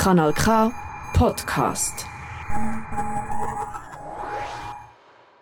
Kanal K Podcast.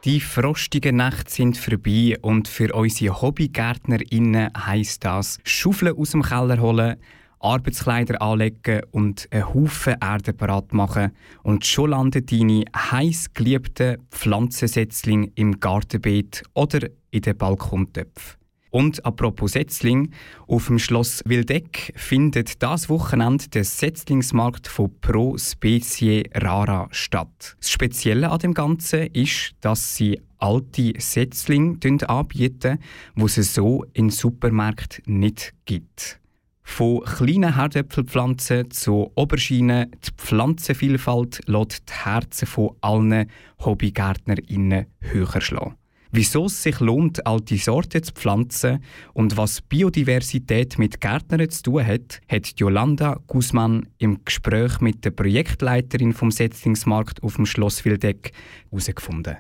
Die frostigen Nächte sind vorbei und für unsere HobbygärtnerInnen heisst das Schaufeln aus dem Keller holen, Arbeitskleider anlegen und einen Haufen Erde parat machen. Und schon landen deine heiß geliebten Pflanzensetzlinge im Gartenbeet oder in den Balkontöpfen. Und apropos Setzling, auf dem Schloss Wildeck findet das Wochenende der Setzlingsmarkt von Pro Specie Rara statt. Das Spezielle an dem Ganzen ist, dass sie alte Setzlinge anbieten, wo es so in Supermärkten nicht gibt. Von kleinen Herdöpfelpflanzen zu Oberschienen, die Pflanzenvielfalt lässt die Herzen von allen HobbygärtnerInnen höher schlagen. Wieso es sich lohnt, alte Sorten zu pflanzen und was Biodiversität mit Gärtnern zu tun hat, hat Jolanda Guzman im Gespräch mit der Projektleiterin vom Setzlingsmarkt auf dem Schloss Wildeck herausgefunden.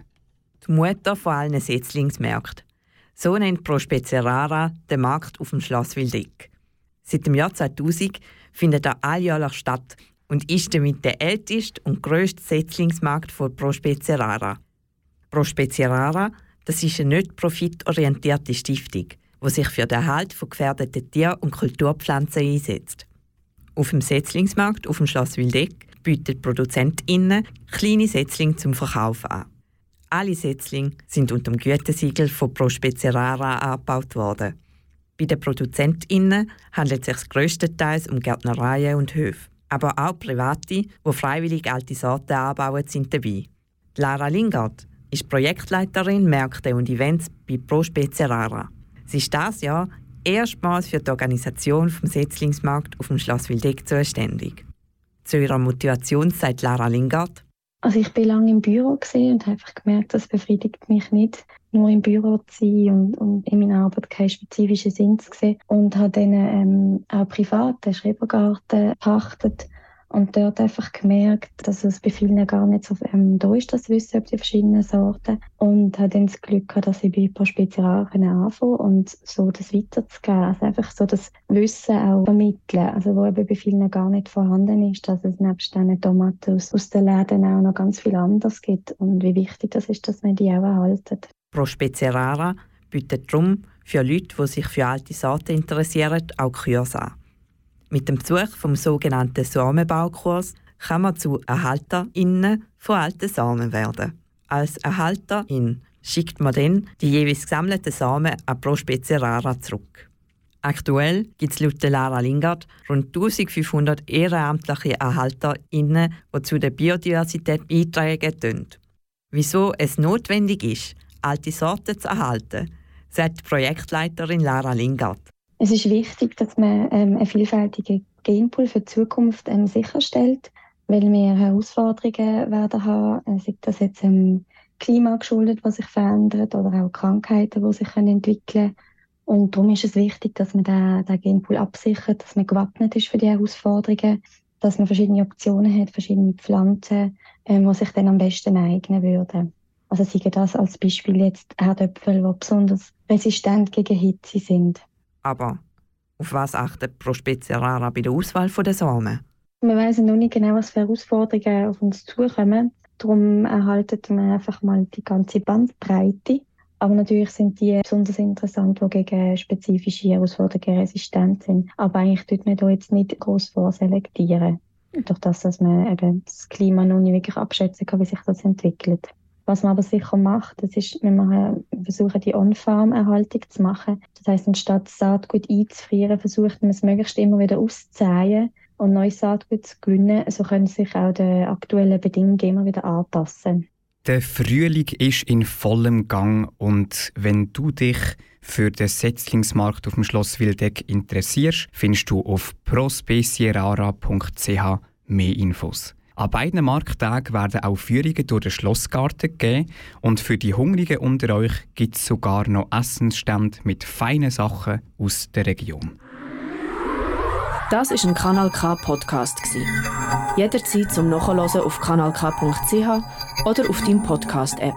Die Mutter von allen Setzlingsmärkten. So nennt Pro Rara den Markt auf dem Schloss Wildeck. Seit dem Jahr 2000 findet er alljährlich statt und ist damit der älteste und grösste Setzlingsmarkt von Pro Rara. Das ist eine nicht profitorientierte Stiftung, die sich für den Erhalt von gefährdeten Tier- und Kulturpflanzen einsetzt. Auf dem Setzlingsmarkt auf dem Schloss Wildeck bieten ProduzentInnen kleine Setzlinge zum Verkauf an. Alle Setzlinge sind unter dem Gütesiegel von Pro Rara angebaut worden. Bei den ProduzentInnen handelt es sich größtenteils um Gärtnereien und Höfe. Aber auch Private, die freiwillig alte Sorten anbauen, sind dabei. Lara Lingard ist Projektleiterin Märkte und Events bei Pro Rara. Sie ist dieses Jahr erstmals für die Organisation vom Setzlingsmarkt auf dem Schloss Wildeck zuständig. Zu ihrer Motivation sagt Lara Lingard. Also ich war lange im Büro und habe einfach gemerkt, das befriedigt mich nicht, nur im Büro zu sein und, und in meiner Arbeit keinen spezifischen Sinn zu sehen. Und habe dann ähm, auch privat den Schrebergarten gepachtet und dort einfach gemerkt, dass es bei vielen gar nicht so ähm, da ist, das Wissen über die verschiedenen Sorten. Und habe dann das Glück gehabt, dass ich bei ein paar Spezialaren anfangen und so das weiterzugeben. Also einfach so das Wissen auch vermitteln. Also wo eben bei vielen gar nicht vorhanden ist, dass es nebst diesen Tomaten aus, aus den Läden auch noch ganz viel anderes gibt. Und wie wichtig das ist, dass man die auch erhalten. Pro Spezialara bietet darum für Leute, die sich für alte Sorten interessieren, auch Kurse an. Mit dem Besuch vom sogenannten Samenbaukurs kann man zu ErhalterInnen von alten Samen werden. Als Erhalterin schickt man dann die jeweils gesammelten Samen an Pro Spezie Rara zurück. Aktuell gibt es laut Lara Lingard rund 1500 ehrenamtliche ErhalterInnen, die zu der Biodiversität beitragen. Wieso es notwendig ist, alte Sorten zu erhalten, sagt die Projektleiterin Lara Lingard. Es ist wichtig, dass man ähm, einen vielfältigen Genpool für die Zukunft ähm, sicherstellt, weil wir Herausforderungen werden haben, äh, sei das jetzt ähm, Klima geschuldet, was sich verändert, oder auch Krankheiten, die sich können entwickeln Und darum ist es wichtig, dass man den, den Genpool absichert, dass man gewappnet ist für die Herausforderungen, dass man verschiedene Optionen hat, verschiedene Pflanzen, ähm, die sich dann am besten eignen würden. Also sehe das als Beispiel jetzt Erdöpfel, die besonders resistent gegen Hitze sind. Aber auf was achtet Pro Rara bei der Auswahl der Samen? Wir wissen noch nicht genau, was für Herausforderungen auf uns zukommen. Darum erhalten wir einfach mal die ganze Bandbreite. Aber natürlich sind die besonders interessant, die gegen spezifische Herausforderungen resistent sind. Aber eigentlich tut man da jetzt nicht groß vorselektieren. Durch das, dass man eben das Klima noch nicht wirklich abschätzen kann, wie sich das entwickelt. Was man aber sicher macht, das ist, wir machen, versuchen die On-Farm-Erhaltung zu machen. Das heißt, anstatt Saatgut einzufrieren, versucht man es möglichst immer wieder auszuzählen und neues Saatgut zu gewinnen. So können sich auch die aktuellen Bedingungen immer wieder anpassen. Der Frühling ist in vollem Gang und wenn du dich für den Setzlingsmarkt auf dem Schloss Wildeck interessierst, findest du auf prospecierara.ch mehr Infos. An beiden Markttagen werden auch Führungen durch den Schlossgarten gegeben und für die Hungrigen unter euch gibt es sogar noch Essensstände mit feinen Sachen aus der Region. Das ist ein Kanal K Podcast Jederzeit zum Nachhören auf kanalk.ch oder auf deinem Podcast App.